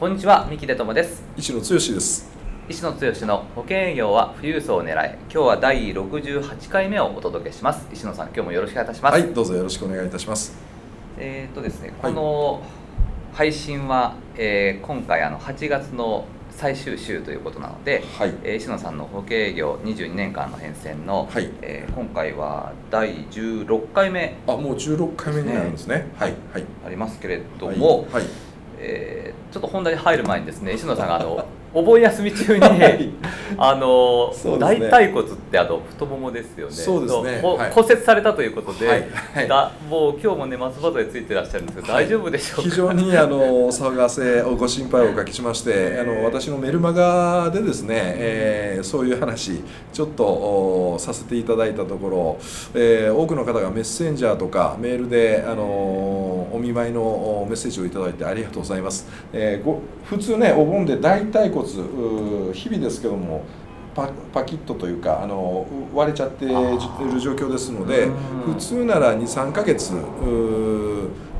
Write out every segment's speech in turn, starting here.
こんにちは三木出友です。石野剛です。石野剛の保険営業は富裕層を狙い今日は第68回目をお届けします。石野さん今日もよろしくお願いいたします。はいどうぞよろしくお願いいたします。えー、っとですねこの配信は、えー、今回あの8月の最終週ということなので、はい、えー、石野さんの保険営業22年間の変遷の、はい、えー、今回は第16回目、あもう16回目になるんですね。はい、はい、ありますけれども、はい、えー、ちょっと本題に入る前にですね 石野さんがあのお盆休み中に、あの、ね、大腿骨ってあの太ももですよね。そうですね。はい、骨折されたということで、はい。はい、だもう今日もね松葉杖ついてらっしゃるんですけど、大丈夫でしょうか？非常にあのお騒がせご心配をおかけしまして、あの私のメルマガでですね、えー、そういう話ちょっとさせていただいたところ、えー、多くの方がメッセンジャーとかメールであのお見舞いのメッセージをいただいてありがとうございます。えー、ご普通ねお盆で大腿骨日々ですけどもパパキッとというかあの割れちゃっている状況ですので普通なら23ヶ月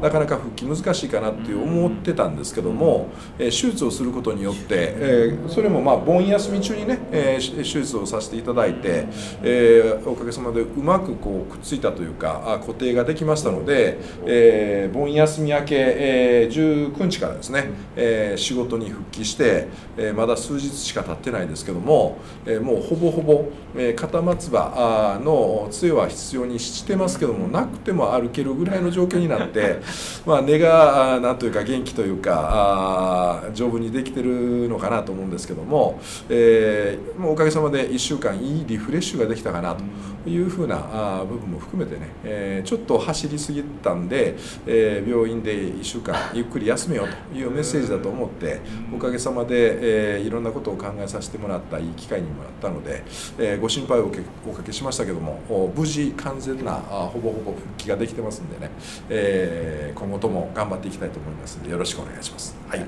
なかなか復帰難しいかなって思ってたんですけども、え手術をすることによって、えそれもまあ盆休み中にね、え手術をさせていただいて、えおかげさまでうまくこうくっついたというか固定ができましたので、え盆休み明け、え19日からですね、え仕事に復帰して、えまだ数日しか経ってないですけども、えもうほぼほぼ、え肩松葉の杖は必要にしてますけどもなくても歩けるぐらいの状況になって まあ、根がなんというか元気というか丈夫にできてるのかなと思うんですけども、えー、もうおかげさまで1週間いいリフレッシュができたかなと。いうふうな部分も含めてね、えー、ちょっと走りすぎたんで、えー、病院で1週間ゆっくり休めようというメッセージだと思っておかげさまで、えー、いろんなことを考えさせてもらったいい機会にもなったので、えー、ご心配をおかけしましたけども無事完全なほぼほぼ復帰ができてますんでね、えー、今後とも頑張っていきたいと思います。のでよろしくお願いします。はい、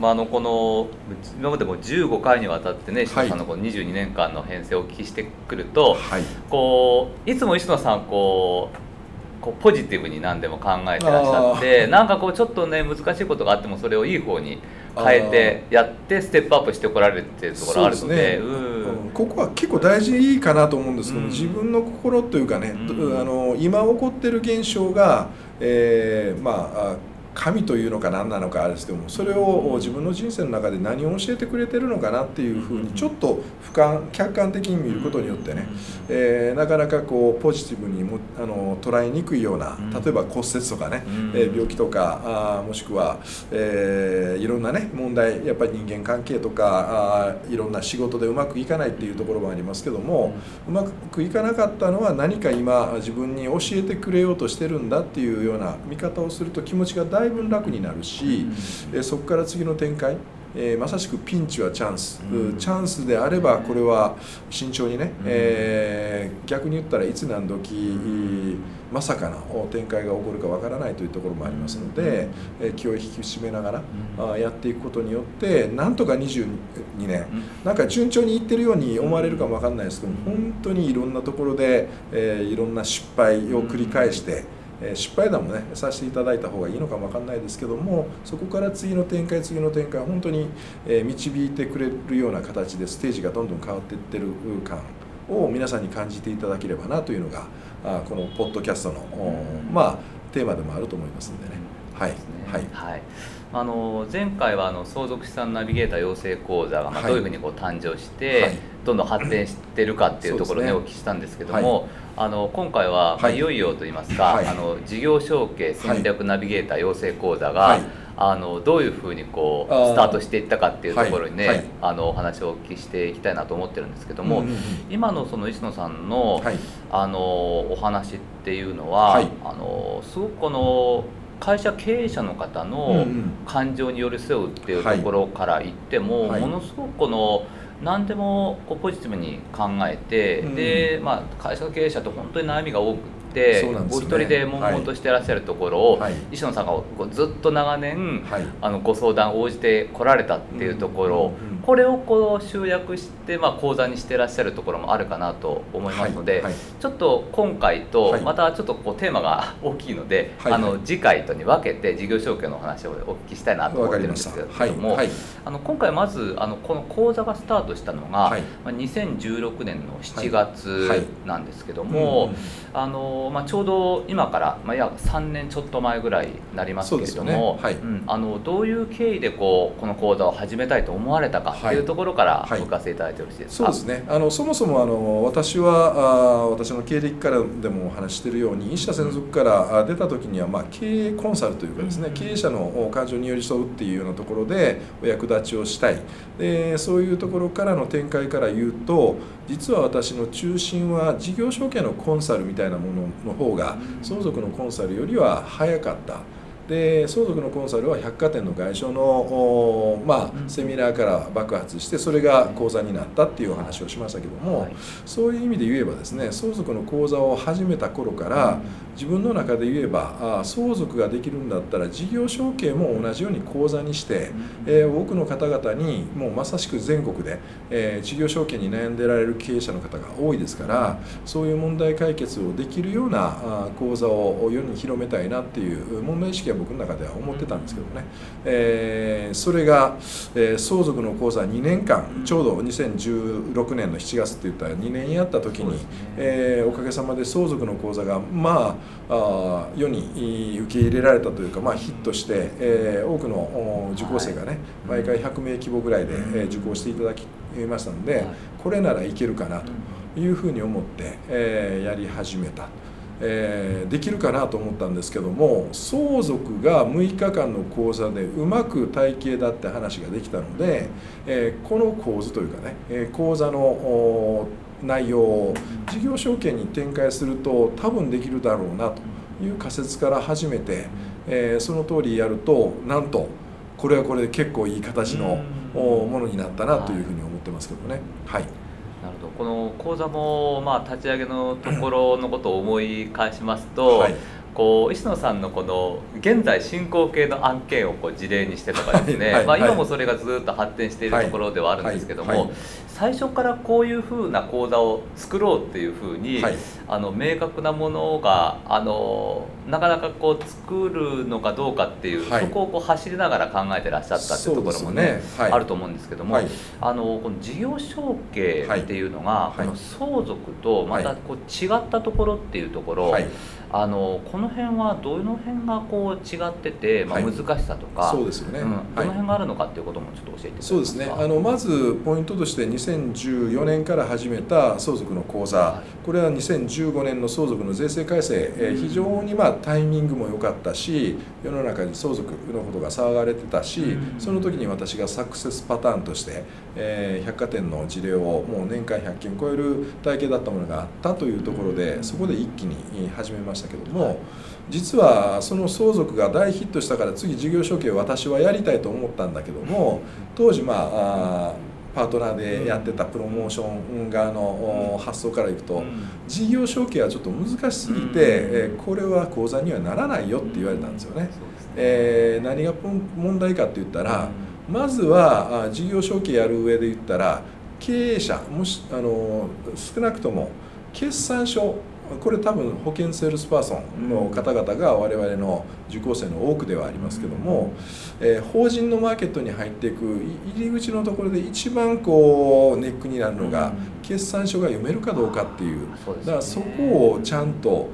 まあ、あのこの今までも15回にわたってね石野さんのこの22年間の編成をお聞きしてくると、はい、こういつも石野さんこうこうポジティブに何でも考えてらっしゃってなんかこうちょっとね難しいことがあってもそれをいい方に変えてやってステップアップしてこられるっていうところあるので、ね。うん、ここは結構大事かなと思うんですけど、うん、自分の心というかね、うん、あの今起こってる現象が、えー、まあ神というのか何なのかあれですけどもそれを自分の人生の中で何を教えてくれてるのかなっていうふうにちょっと俯瞰客観的に見ることによってね、えー、なかなかこうポジティブにもあの捉えにくいような例えば骨折とかね、えー、病気とかあもしくは、えー、いろんなね問題やっぱり人間関係とかあいろんな仕事でうまくいかないっていうところもありますけどもうまくいかなかったのは何か今自分に教えてくれようとしてるんだっていうような見方をすると気持ちがだいぶ楽になるし、うん、そこから次の展開えー、まさしくピンチはチャンス、うん、チャンスであればこれは慎重にね、うん、えー、逆に言ったらいつ何時まさかの展開が起こるかわからないというところもありますので、えー、気を引き締めながら、うん、やっていくことによってなんとか22年、なんか順調にいってるように思われるかもわかん。ないですけど本当にいろんなところで、えー、いろんな失敗を繰り返して、え失敗談もねさせていただいた方がいいのかもわかんないですけどもそこから次の展開次の展開本当に、え導いてくれるような形でステージがどんどん変わっていってる感を皆さんに感じていただければなというのがあこのポッドキャストの、まあテーマでもあると思いますんでね。はい、ね、はい、はいあの前回はあの相続資産ナビゲーター養成講座がまあどういうふうにこう誕生して、はい、どんどん発展してるかっていうところをね、お聞きしたんですけども、はい、あの今回は、い、よいよといいますか、あの事業承継戦略ナビゲーター養成講座が、あのどういうふうにこうスタートしていったかっていうところにね、はい。はい、あのお話をお聞きしていきたいなと思ってるんですけども、うんうんうん、今のその石野さんの,、あのお話っていうのは、あのすごくこの会社経営者の方の感情に寄り添うっていうところから言っても、ものすごくこの何でもこうポジティブに考えて、で、まあ、会社経営者って本当に悩みが多くて、ね、お一人で悶々としてらっしゃるところを、はい、石野さんがずっと長年、はい、あのご相談応じてこられたっていうところ、これをこう集約して、まあ、講座にしてらっしゃるところもあるかなと思いますので、はい、ちょっと今回とまたちょっとこうテーマが大きいので、あの次回とに分けて事業承継のお話をお聞きしたいなと思ってるんですけれども、あの今回まずあのこの講座がスタートしたのが、まあ、2016年の7月なんですけども、あのまあ、ちょうど今から、まあ、約3年ちょっと前ぐらいになりますけれども、うん、あのどういう経緯でこうこの講座を始めたいと思われたかとい。うところからお聞かせいただいてよろしいですか、はい、そうですね。あのそもそもあの私はあ私の経歴からでもお話しているように一社専属から出た時には、まあ、経営コンサルというかですね、うん、経営者の感情に寄り添うっていうようなところでお役立ちをしたい。でそういうところからの展開から言うと実は私の中心は事業承継のコンサルみたいなものの方が相続のコンサルよりは早かった。で相続のコンサルは百貨店の外商の、まあ、セミナーから爆発してそれが講座になったっていうお話をしましたけども、はい、そういう意味で言えばですね相続の講座を始めた頃から自分の中で言えばあ相続ができるんだったら事業承継も同じように講座にして、えー、多くの方々にもうまさしく全国で、えー、事業承継に悩んでられる経営者の方が多いですからそういう問題解決をできるようなあ講座を世に広めたいなっていう問題意識は僕の中では思ってたんですけどね、えー、それが、えー、相続の講座2年間ちょうど2016年の7月って言ったら2年やった時に、ね。えー、おかげさまで相続の講座がまああ世に受け入れられたというか、まあ、ヒットして、えー、多くの受講生がね毎回100名規模ぐらいで、えー、受講していただきましたのでこれならいけるかなというふうに思って、えー、やり始めた。えー、できるかなと思ったんですけども相続が6日間の講座でうまく体系だって話ができたので、えー、この構図というかね、えー、講座の内容を事業承継に展開すると多分できるだろうなという仮説から始めて、えー、その通りやるとなんとこれはこれで結構いい形のものになったなというふうに思ってますけどね。はいこの講座もまあ立ち上げのところのことを思い返しますと、こう石野さんのこの現在進行形の案件をこう事例にしてとかですね、はいはい、まあ、今もそれがずっと発展しているところではあるんですけども、最初からこういうふうな講座を作ろうっていうふうに、はい、あの明確なものがあのなかなかこう作るのかどうかっていう、はい、そこをこう走りながら考えてらっしゃったっていうところもね、ね。はい、あると思うんですけども、あのこの事業承継っていうのが、この相続とまたこう違ったところっていうところ、あのこの辺はどの辺がこう違ってて、まあ、難しさとか、そうですよね、うん、どの辺があるのかっていうこともちょっと教えていただけますかそうですね。あのまずポイントとして2014年から始めた相続の講座、これは2015年の相続の税制改正、え非常にまあタイミングも良かったし世の中に相続のことが騒がれてたし、その時に私がサクセスパターンとして、え百貨店の事例をもう年間100件超える体系だったものがあったというところでそこで一気に始めましたけども。実はその相続が大ヒットしたから次事業承継を私はやりたいと思ったんだけども当時まあパートナーでやってたプロモーション側の発想からいくと、事業承継はちょっと難しすぎて、えこれは口座にはならないよって言われたんですよね。え何が問題かって言ったら、まずは事業承継やる上で言ったら経営者もしあの少なくとも決算書これ多分保険セールスパーソンの方々が我々の受講生の多くではありますけども、えー、法人のマーケットに入っていく入り口のところで一番こうネックになるのが、決算書が読めるかどうかっていう。だからそこをちゃんと、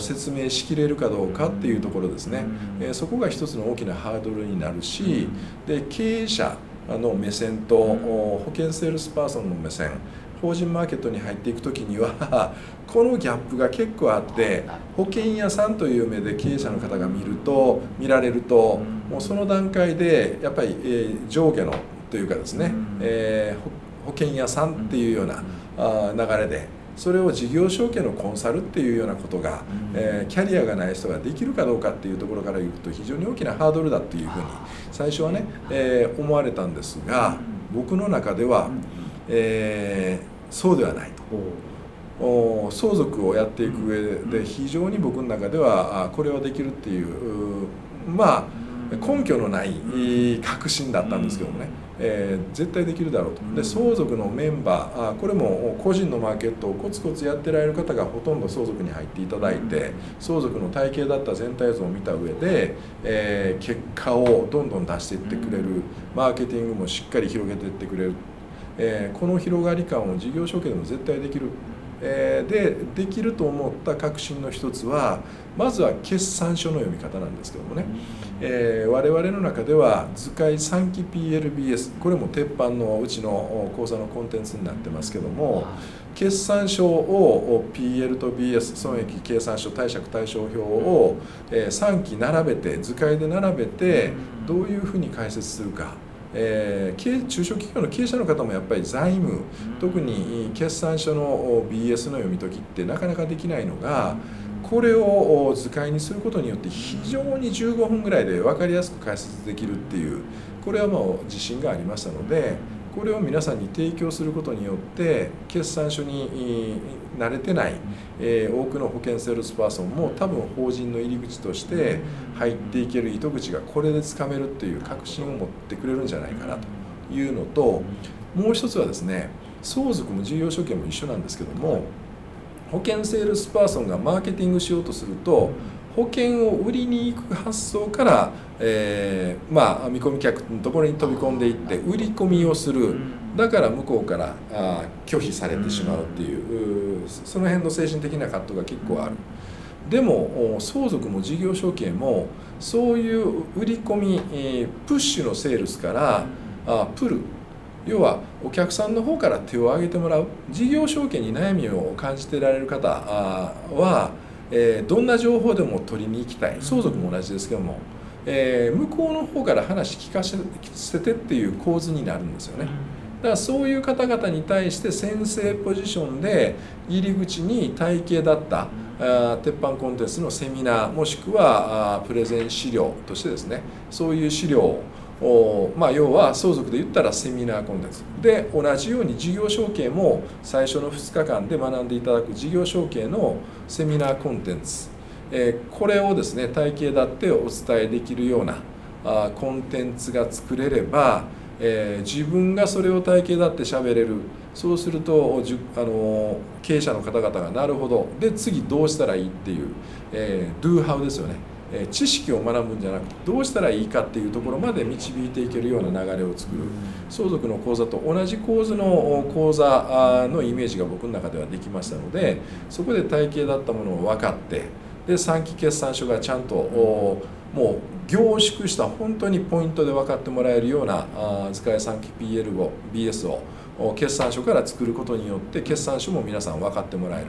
説明しきれるかどうかっていうところですね、えー、そこが一つの大きなハードルになるしで経営者の目線と保険セールスパーソンの目線法人マーケットに入っていく時には このギャップが結構あって保険屋さんという目で経営者の方が見ると見られるともうその段階でやっぱり、え上下のというかですね、え保険屋さんっていうようなあ流れで、それを事業承継のコンサルっていうようなことが、えー、キャリアがない人ができるかどうかっていうところから言うと非常に大きなハードルだっていうふうに最初はね、えー、思われたんですが僕の中では、えー、そうではないと。相続をやっていく上で非常に僕の中ではこれはできるっていうまあ根拠のない確信だったんですけどもね、えー、絶対できるだろうと。で相続のメンバーあこれも個人のマーケットをコツコツやってられる方がほとんど相続に入っていただいて相続の体系だった全体像を見た上で、えー、結果をどんどん出していってくれる。マーケティングもしっかり広げていってくれる、えー、この広がり感を事業承継でも絶対できる。えでできると思った確信の一つはまずは決算書の読み方なんですけどもね、えー、我々の中では図解3期 PLBS これも鉄板のうちの講座のコンテンツになってますけども決算書を PL と BS 損益計算書貸借対照表を3期並べて図解で並べてどういうふうに解説するか。えー、中小企業の経営者の方もやっぱり財務特に決算書の BS の読み解きってなかなかできないのがこれを図解にすることによって非常に15分ぐらいで分かりやすく解説できるっていうこれはもう自信がありましたのでこれを皆さんに提供することによって決算書に慣れてない、え多くの保険セールスパーソンも多分法人の入り口として入っていける糸口がこれでつかめるっていう確信を持ってくれるんじゃないかなというのともう一つはですね相続も事業承継も一緒なんですけども保険セールスパーソンがマーケティングしようとすると保険を売りに行く発想から、えー、まあ、見込み客のところに飛び込んでいって売り込みをする。だから向こうからあ拒否されてしまうっていう。その辺の精神的な葛藤が結構ある。でも相続も事業承継もそういう売り込みプッシュのセールスからあプル。要はお客さんの方から手を挙げてもらう。事業承継に悩みを感じてられる方はえー、どんな情報でも取りに行きたい。相続も同じですけども、えー、向こうの方から話聞かせてっていう構図になるんですよね。だからそういう方々に対して先生ポジションで入り口に体系だったあ鉄板コンテンツのセミナーもしくはあプレゼン資料としてですねそういう資料をおまあ、要は相続で言ったらセミナーコンテンツ。で同じように事業承継も最初の2日間で学んでいただく事業承継のセミナーコンテンツ、えー、これをですね体系だってお伝えできるようなあコンテンツが作れれば、えー、自分がそれを体系だって喋れる。そうするとじゅあの経営者の方々がなるほど。で次どうしたらいいっていう、えー、Do How ですよね。知識を学ぶんじゃなくてどうしたらいいかっていうところまで導いていけるような流れを作る相続の講座と同じ構図の講座のイメージが僕の中ではできましたのでそこで体系だったものを分かってで3期決算書がちゃんともう凝縮した本当にポイントで分かってもらえるような図解3期 PL を BS を決算書から作ることによって決算書も皆さん分かってもらえる。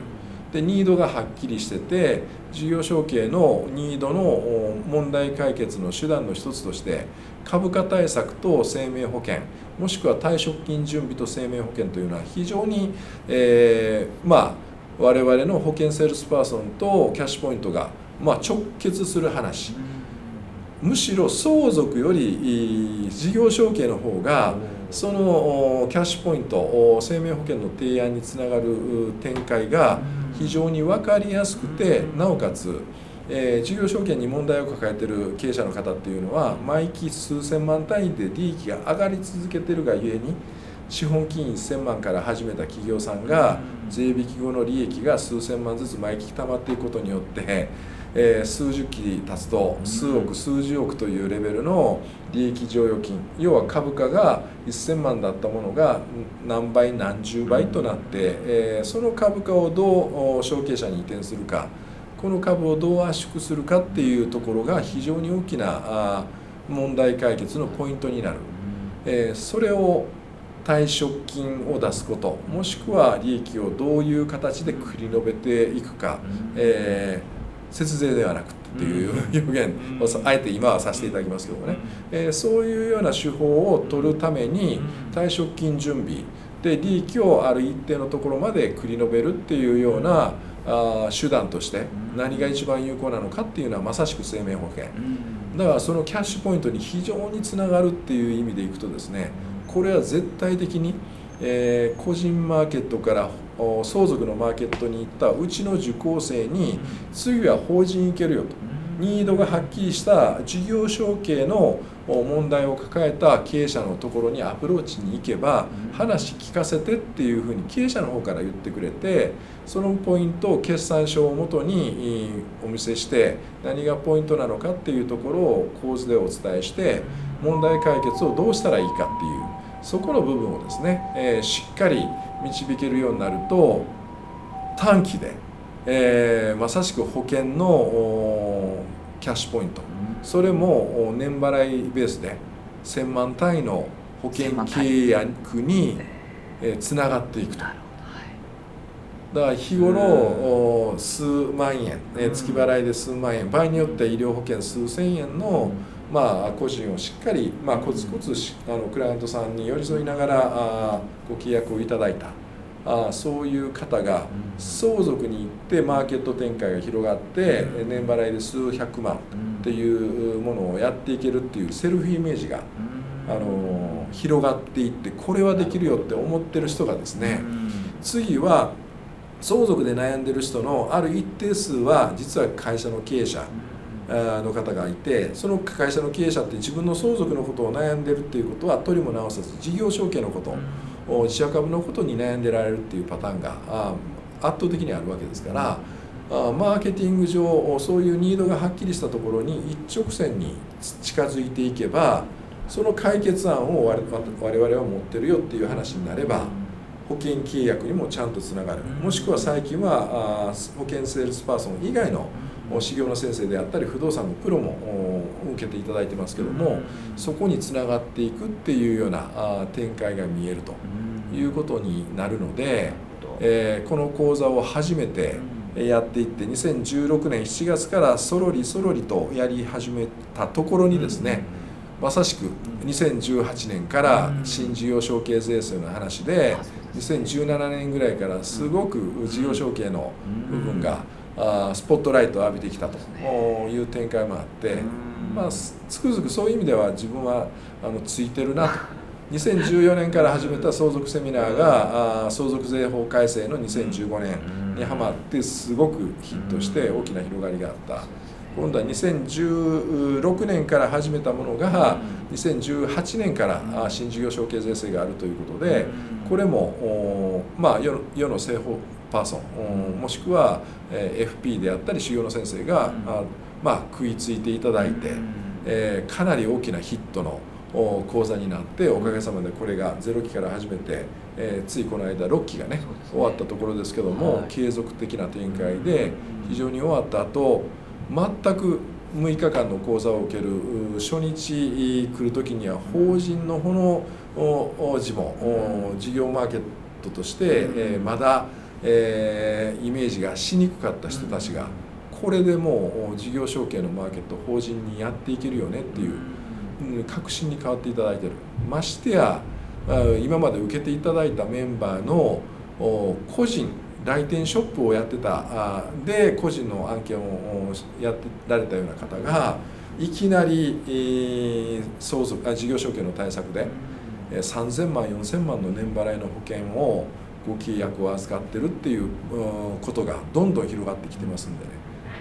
でニードがはっきりしてて事業承継のニードの問題解決の手段の一つとして株価対策と生命保険もしくは退職金準備と生命保険というのは非常に、えー、まあ我々の保険セールスパーソンとキャッシュポイントが、まあ、直結する話。むしろ相続より事業承継の方がそのキャッシュポイント生命保険の提案につながる展開が非常に分かりやすくてなおかつ、えー、事業承継に問題を抱えている経営者の方っていうのは毎期数千万単位で利益が上がり続けてるがゆえに資本金1000万から始めた企業さんが税引き後の利益が数千万ずつ毎期貯まっていくことによってえー、数十期経つと数億数十億というレベルの利益剰余金要は株価が1000万だったものが何倍何十倍となって、えー、その株価をどう承継者に移転するかこの株をどう圧縮するかっていうところが非常に大きな問題解決のポイントになる、えー、それを退職金を出すこともしくは利益をどういう形で繰り延べていくか、えー節税ではなくっていう表現をあえて今はさせていただきますけどもね、えー、そういうような手法を取るために退職金準備で利益をある一定のところまで繰り延べるっていうようなあ手段として何が一番有効なのかっていうのはまさしく生命保険。だからそのキャッシュポイントに非常につながるっていう意味でいくとですねこれは絶対的に、えー、個人マーケットから相続のマーケットに行ったうちの受講生に次は法人行けるよと。ニードがはっきりした事業承継の問題を抱えた経営者のところにアプローチに行けば話聞かせてっていうふうに経営者の方から言ってくれてそのポイントを決算書をもとにお見せして何がポイントなのかっていうところを構図でお伝えして問題解決をどうしたらいいかっていうそこの部分をですね、えー、しっかり導けるようになると短期で、えー、まさしく保険のキャッシュポイント。それも年払いベースで1000万単位の保険契約につながっていくと。だから日頃数万円月払いで数万円場合によって医療保険数千円のまあ個人をしっかりまあコツコツあのクライアントさんに寄り添いながらご契約をいただいた。あそういう方が相続に行ってマーケット展開が広がって年払いで数百万っていうものをやっていけるっていうセルフイメージがあの広がっていってこれはできるよって思ってる人がですね次は相続で悩んでる人のある一定数は実は会社の経営者の方がいてその会社の経営者って自分の相続のことを悩んでるっていうことは取りも直さず事業承継のこと自社株のことに悩んでられるっていうパターンが圧倒的にあるわけですから。マーケティング上そういうニードがはっきりしたところに一直線に近づいていけばその解決案を我々は持ってるよっていう話になれば保険契約にもちゃんとつながる。もしくは最近は保険セールスパーソン以外の修行の先生であったり不動産のプロも受けていただいてますけどもそこにつながっていくっていうような展開が見えるということになるので、えこの講座を初めてやっていって2016年7月からそろりそろりとやり始めたところにですねまさしく2018年から新事業承継税制の話で2017年ぐらいからすごく事業承継の部分があスポットライトを浴びてきたという展開もあって、まあ、つくづくそういう意味では自分はあのついてるなと。2014年から始めた相続セミナーがあ相続税法改正の2015年にはまってすごくヒットして大きな広がりがあった。今度は2016年から始めたものが2018年から新事業承継税制があるということでこれもまあ世の政法パーソン。もしくは FP であったり修行の先生が、まあ、食いついていただいて、えかなり大きなヒットの講座になっておかげさまでこれが0期から始めて、えついこの間6期がね終わったところですけども、継続的な展開で非常に終わった後全く6日間の講座を受ける初日来る時には法人のこの字も事業マーケットとして、えまだえー、イメージがしにくかった人たちがこれでもう事業承継のマーケット法人にやっていけるよねっていう確信に変わっていただいてる。ましてや今まで受けていただいたメンバーの個人来店ショップをやってたで個人の案件をやってられたような方がいきなり相続あ事業承継の対策で3000万4000万の年払いの保険をご契約を預かってるっていうことがどんどん広がってきてますんでね、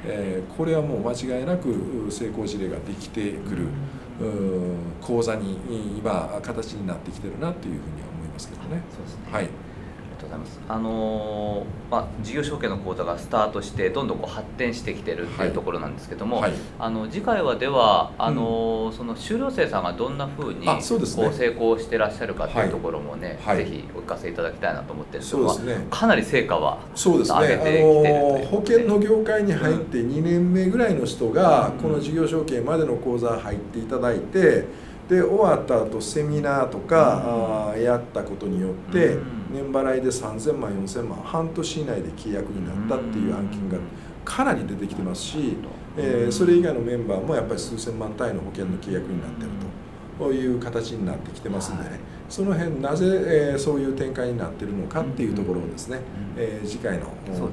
えー、これはもう間違いなく成功事例ができてくる講座に今形になってきてるなというふうには思いますけどね。ね。はいとうございます。あのー、まあ、事業承継の講座がスタートしてどんどんこう発展してきてるっていうところなんですけども、はい。はい、あの次回はではあのーうん、その修了生さんがどんなふうにこう成功してらっしゃるかっていうところもね、はい、ぜひお聞かせいただきたいなと思ってるんですけど、ね、かなり成果はそうですね、上げてきてるという、保険の業界に入って2年目ぐらいの人が、この事業承継までの講座入っていただいてで終わった後セミナーとか、うん、やったことによって、年払いで3000万4000万半年以内で契約になったっていう案件がかなり出てきてますし、えー、それ以外のメンバーもやっぱり数千万単位の保険の契約になってるという形になってきてますんでね、その辺なぜ、えー、そういう展開になっているのかっていうところをですね、うん、えー、次回の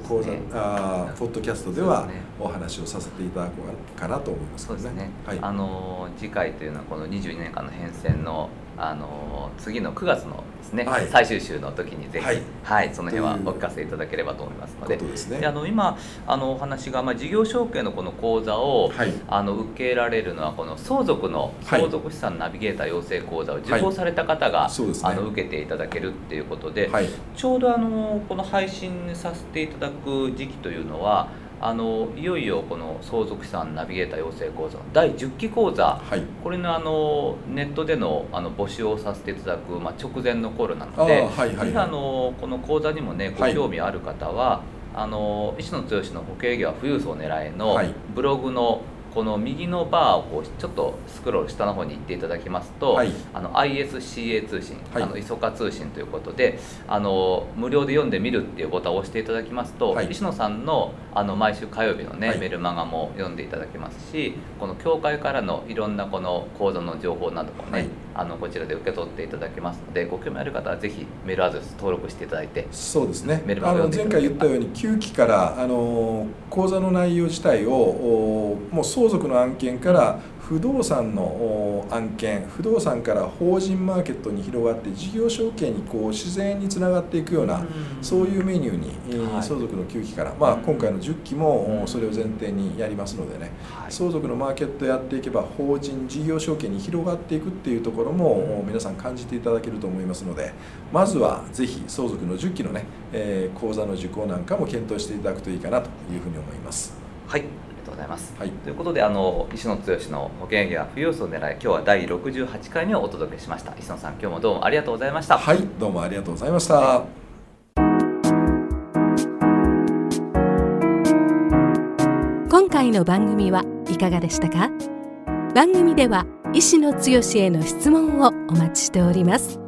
講座、ね、あポッドキャストではお話をさせていただこうかなと思います、ね、そうですね、はい、あの次回というのはこの22年間の変遷のあの次の9月のですね、はい、最終週の時にぜひ、はい、はい、その辺はお聞かせいただければと思いますので。で、ね、あの今あのお話が、まあ、事業承継のこの講座を、はい、あの受けられるのはこの相続の相続資産ナビゲーター養成講座を受講された方が、ね、あの受けていただけるっていうことで、ちょうどあのこの配信させていただく時期というのはあのいよいよこの相続資産ナビゲーター養成講座の第10期講座、はい、これのあのネットでのあの募集をさせていただく、まあ、直前の頃なので、はいはいはい、あのこの講座にもねご興味ある方は、はい、あの石野剛の保険営業は富裕層を狙えのブログのこの右のバーをこうちょっとスクロール下の方に行っていただきますと、はい、あの ISCA 通信、はい、あの ISOCA 通信ということであの無料で読んでみるっていうボタンを押していただきますと、はい、石野さんのあの毎週火曜日のね、メルマガも読んでいただけますしこの協会からのいろんなこの講座の情報などもね、あのこちらで受け取っていただけますのでご興味ある方はぜひメールアドレス登録していただいてそうですね。メルマガあの前回言ったように9期からあの講座の内容自体をもう相続の案件から不動産の案件不動産から法人マーケットに広がって事業承継にこう自然につながっていくような、うん、そういうメニューに、はい、相続の9期から、まあ、今回の10期もそれを前提にやりますのでね、はい、相続のマーケットやっていけば法人事業承継に広がっていくっていうところも皆さん感じていただけると思いますのでまずはぜひ相続の10期のね、えー、講座の受講なんかも検討していただくといいかなというふうに思います。はい。ございます。はい、ということであの石野剛の保険営業は富裕層を狙い今日は第68回目をお届けしました。石野さん今日もどうもありがとうございました。はい。どうもありがとうございました、はい、今回の番組はいかがでしたか？番組では石野剛への質問をお待ちしております。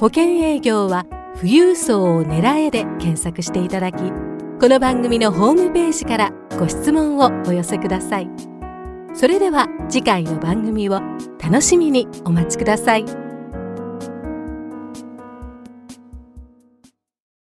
保険営業は富裕層を狙えで検索していただきこの番組のホームページからご質問をお寄せくださいそれでは次回の番組を楽しみにお待ちください。